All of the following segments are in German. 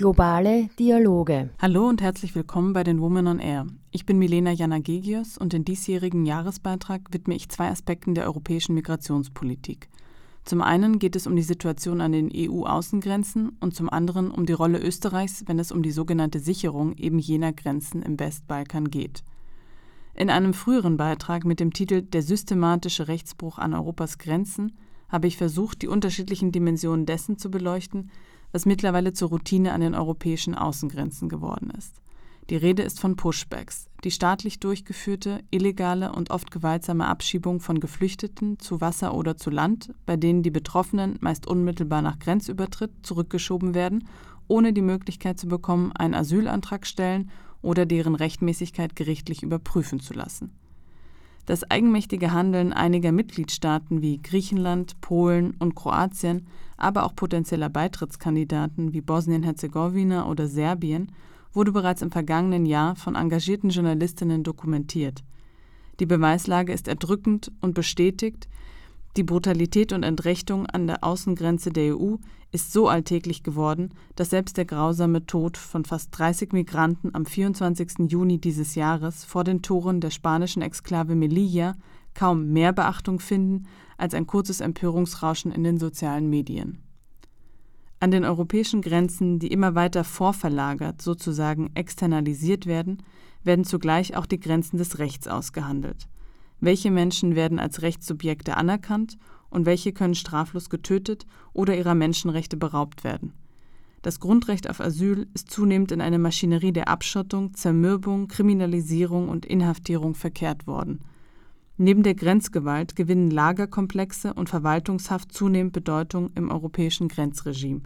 Globale Dialoge. Hallo und herzlich willkommen bei den Women on Air. Ich bin Milena Janagegios und in diesjährigen Jahresbeitrag widme ich zwei Aspekten der europäischen Migrationspolitik. Zum einen geht es um die Situation an den EU-Außengrenzen und zum anderen um die Rolle Österreichs, wenn es um die sogenannte Sicherung eben jener Grenzen im Westbalkan geht. In einem früheren Beitrag mit dem Titel Der systematische Rechtsbruch an Europas Grenzen habe ich versucht, die unterschiedlichen Dimensionen dessen zu beleuchten, was mittlerweile zur Routine an den europäischen Außengrenzen geworden ist. Die Rede ist von Pushbacks, die staatlich durchgeführte, illegale und oft gewaltsame Abschiebung von Geflüchteten zu Wasser oder zu Land, bei denen die Betroffenen meist unmittelbar nach Grenzübertritt zurückgeschoben werden, ohne die Möglichkeit zu bekommen, einen Asylantrag stellen oder deren Rechtmäßigkeit gerichtlich überprüfen zu lassen. Das eigenmächtige Handeln einiger Mitgliedstaaten wie Griechenland, Polen und Kroatien, aber auch potenzieller Beitrittskandidaten wie Bosnien-Herzegowina oder Serbien wurde bereits im vergangenen Jahr von engagierten Journalistinnen dokumentiert. Die Beweislage ist erdrückend und bestätigt, die Brutalität und Entrechtung an der Außengrenze der EU ist so alltäglich geworden, dass selbst der grausame Tod von fast 30 Migranten am 24. Juni dieses Jahres vor den Toren der spanischen Exklave Melilla kaum mehr Beachtung finden als ein kurzes Empörungsrauschen in den sozialen Medien. An den europäischen Grenzen, die immer weiter vorverlagert, sozusagen externalisiert werden, werden zugleich auch die Grenzen des Rechts ausgehandelt. Welche Menschen werden als Rechtssubjekte anerkannt und welche können straflos getötet oder ihrer Menschenrechte beraubt werden? Das Grundrecht auf Asyl ist zunehmend in eine Maschinerie der Abschottung, Zermürbung, Kriminalisierung und Inhaftierung verkehrt worden. Neben der Grenzgewalt gewinnen Lagerkomplexe und Verwaltungshaft zunehmend Bedeutung im europäischen Grenzregime.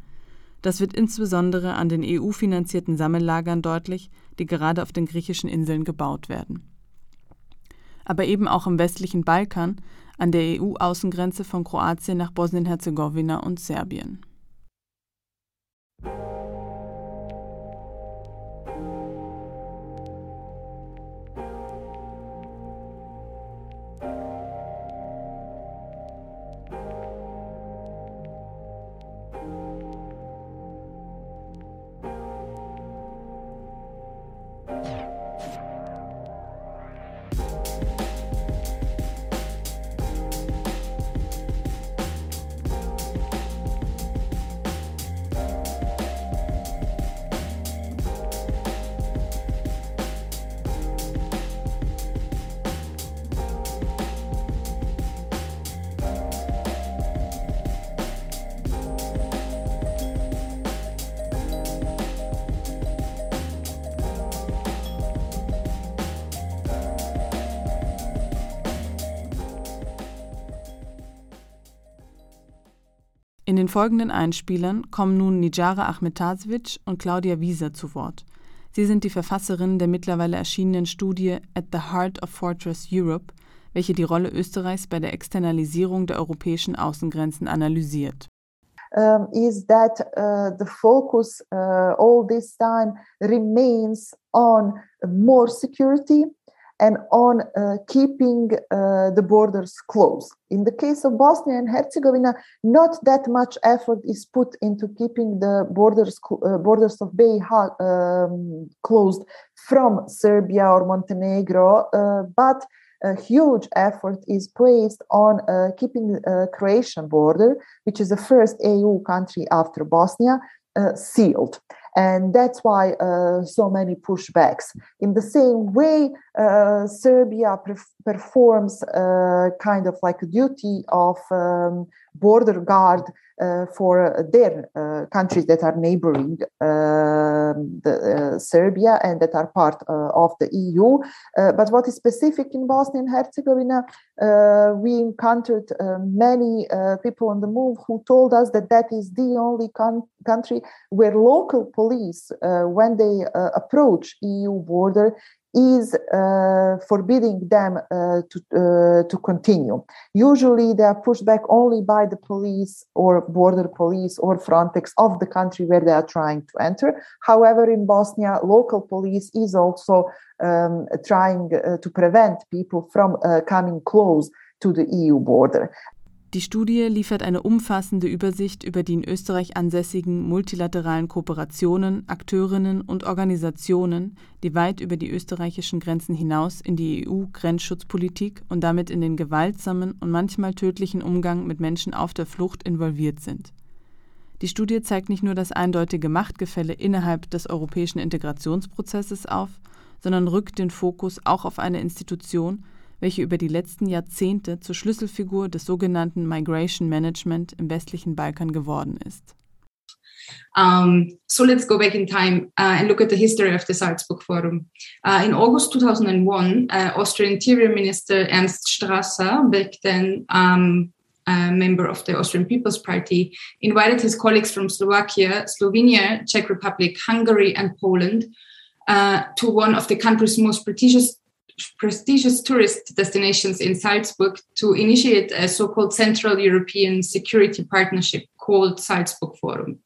Das wird insbesondere an den EU-finanzierten Sammellagern deutlich, die gerade auf den griechischen Inseln gebaut werden aber eben auch im westlichen Balkan, an der EU-Außengrenze von Kroatien nach Bosnien-Herzegowina und Serbien. In den folgenden Einspielern kommen nun Nijara Ahmetasevic und Claudia Wieser zu Wort. Sie sind die Verfasserinnen der mittlerweile erschienenen Studie At the Heart of Fortress Europe, welche die Rolle Österreichs bei der Externalisierung der europäischen Außengrenzen analysiert. Um, is that uh, the focus uh, all this time remains on more security and on uh, keeping uh, the borders closed. In the case of Bosnia and Herzegovina, not that much effort is put into keeping the borders uh, borders of Bay um, closed from Serbia or Montenegro, uh, but a huge effort is placed on uh, keeping the Croatian border, which is the first EU country after Bosnia, uh, sealed and that's why uh, so many pushbacks. In the same way, uh, Serbia performs uh, kind of like a duty of um, border guard uh, for their uh, countries that are neighboring um, the, uh, Serbia and that are part of the EU. but what is specific in Bosnia and Herzegovina, we encountered many people on the move who told us that that is the only con- country where local police, when they approach EU border, is uh, forbidding them uh, to, uh, to continue. Usually, they are pushed back only by the police or border police or Frontex of the country where they are trying to enter. However, in Bosnia, local police is also um, trying uh, to prevent people from uh, coming close to the EU border. Die Studie liefert eine umfassende Übersicht über die in Österreich ansässigen multilateralen Kooperationen, Akteurinnen und Organisationen, die weit über die österreichischen Grenzen hinaus in die EU-Grenzschutzpolitik und damit in den gewaltsamen und manchmal tödlichen Umgang mit Menschen auf der Flucht involviert sind. Die Studie zeigt nicht nur das eindeutige Machtgefälle innerhalb des europäischen Integrationsprozesses auf, sondern rückt den Fokus auch auf eine Institution, welche über die letzten Jahrzehnte zur Schlüsselfigur des sogenannten Migration Management im westlichen Balkan geworden ist. Um, so let's go back in time uh, and look at the history of the Salzburg Forum. Uh, in August 2001, uh, Austrian Interior Minister Ernst Strasser, back then um, a member of the Austrian People's Party, invited his colleagues from Slovakia, Slovenia, Czech Republic, Hungary, and Poland uh, to one of the country's most prestigious prestigious tourist destinations in Salzburg to initiate a so-called Central European Security Partnership called Salzburg Forum.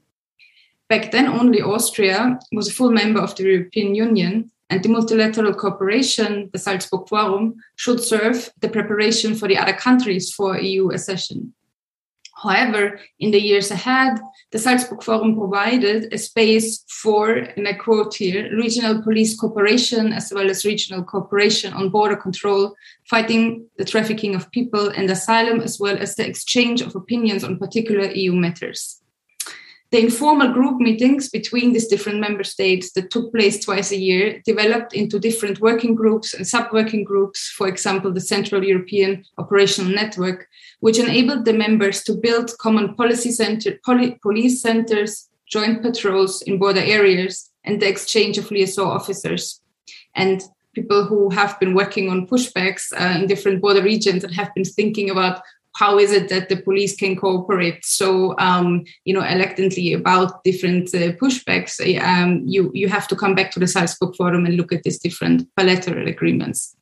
Back then, only Austria was a full member of the European Union, and the multilateral cooperation, the Salzburg Forum, should serve the preparation for the other countries for EU accession. However, in the years ahead, the Salzburg Forum provided a space for, and I quote here, regional police cooperation as well as regional cooperation on border control, fighting the trafficking of people and asylum, as well as the exchange of opinions on particular EU matters. The informal group meetings between these different member states that took place twice a year developed into different working groups and sub working groups, for example, the Central European Operational Network, which enabled the members to build common policy center, poli- police centers, joint patrols in border areas, and the exchange of liaison officers. And people who have been working on pushbacks uh, in different border regions and have been thinking about how is it that the police can cooperate so um, you know electantly about different uh, pushbacks um, you you have to come back to the Salzburg Forum and look at these different bilateral agreements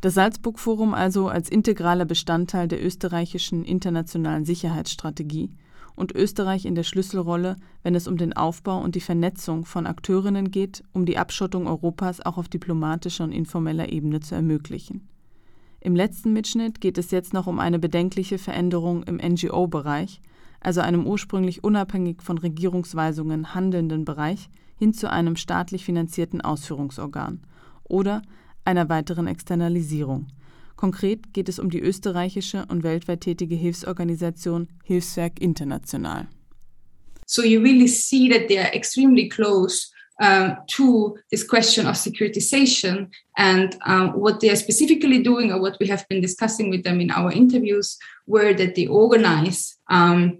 Das Salzburg Forum also als integraler Bestandteil der österreichischen internationalen Sicherheitsstrategie und Österreich in der Schlüsselrolle, wenn es um den Aufbau und die Vernetzung von Akteurinnen geht, um die Abschottung Europas auch auf diplomatischer und informeller Ebene zu ermöglichen. Im letzten Mitschnitt geht es jetzt noch um eine bedenkliche Veränderung im NGO-Bereich, also einem ursprünglich unabhängig von Regierungsweisungen handelnden Bereich, hin zu einem staatlich finanzierten Ausführungsorgan oder einer weiteren Externalisierung. Konkret geht es um die österreichische und weltweit tätige Hilfsorganisation Hilfswerk International. So you really see that they are extremely close uh, to this question of securitization and um, what they are specifically doing or what we have been discussing with them in our interviews were that they organize um,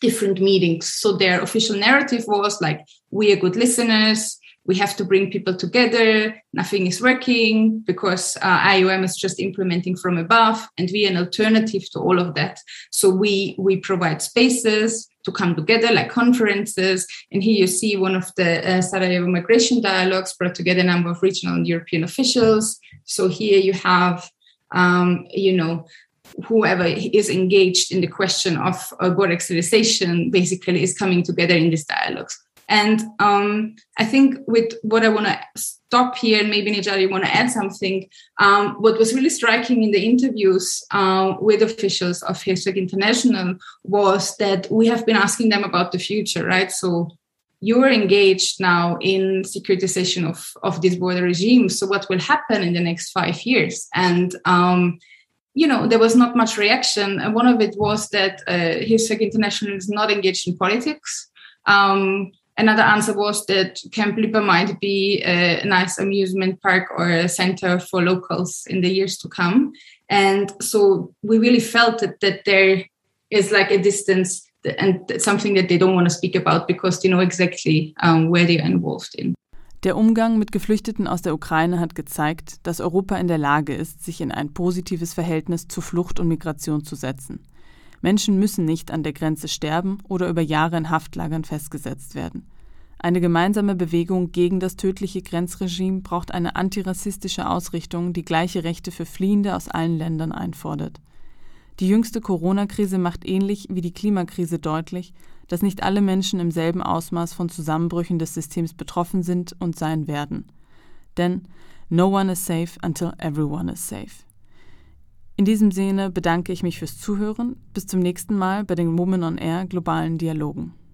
different meetings. So their official narrative was like we are good listeners. We have to bring people together. Nothing is working because uh, iom is just implementing from above and we are an alternative to all of that. So we we provide spaces to come together like conferences. And here you see one of the uh, sarajevo migration dialogues brought together a number of regional and european officials. So here you have um, you know whoever is engaged in the question of uh, border externalization basically is coming together in these dialogues and um, I think with what I want to stop here, and maybe Nijal, you want to add something. Um, what was really striking in the interviews uh, with officials of Hilfswerk International was that we have been asking them about the future, right? So you're engaged now in securitization of, of this border regime. So what will happen in the next five years? And um, you know, there was not much reaction. And one of it was that uh, Hilfswerk International is not engaged in politics. Um, Another answer was that Camp Lipa might be a nice amusement park or a center for locals in the years to come. And so we really felt that, that there is like a distance and something that they don't want to speak about because they know exactly um, where they are involved in. Der Umgang mit Geflüchteten aus der Ukraine hat gezeigt, dass Europa in der Lage ist, sich in ein positives Verhältnis zu Flucht und Migration zu setzen. Menschen müssen nicht an der Grenze sterben oder über Jahre in Haftlagern festgesetzt werden. Eine gemeinsame Bewegung gegen das tödliche Grenzregime braucht eine antirassistische Ausrichtung, die gleiche Rechte für Fliehende aus allen Ländern einfordert. Die jüngste Corona-Krise macht ähnlich wie die Klimakrise deutlich, dass nicht alle Menschen im selben Ausmaß von Zusammenbrüchen des Systems betroffen sind und sein werden. Denn no one is safe until everyone is safe. In diesem Sinne bedanke ich mich fürs Zuhören. Bis zum nächsten Mal bei den Women on Air globalen Dialogen.